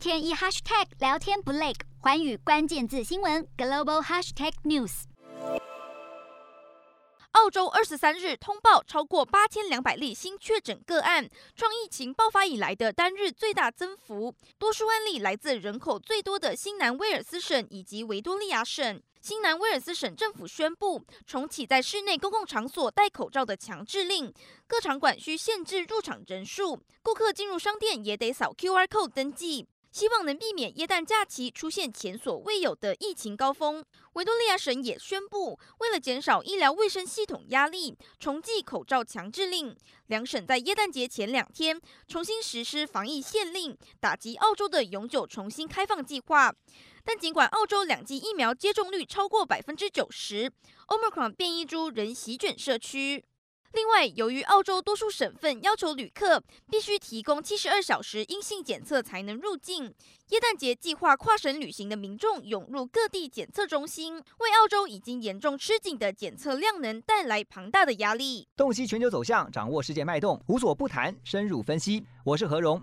天一 hashtag 聊天不累，寰宇关键字新闻 global hashtag news。澳洲二十三日通报超过八千两百例新确诊个案，创疫情爆发以来的单日最大增幅。多数案例来自人口最多的新南威尔斯省以及维多利亚省。新南威尔斯省政府宣布重启在室内公共场所戴口罩的强制令，各场馆需限制入场人数，顾客进入商店也得扫 QR code 登记。希望能避免耶诞假期出现前所未有的疫情高峰。维多利亚省也宣布，为了减少医疗卫生系统压力，重启口罩强制令。两省在耶诞节前两天重新实施防疫限令，打击澳洲的永久重新开放计划。但尽管澳洲两剂疫苗接种率超过百分之九十，Omicron 变异株仍席卷社区。另外，由于澳洲多数省份要求旅客必须提供七十二小时阴性检测才能入境，耶诞节计划跨省旅行的民众涌入各地检测中心，为澳洲已经严重吃紧的检测量能带来庞大的压力。洞悉全球走向，掌握世界脉动，无所不谈，深入分析。我是何荣，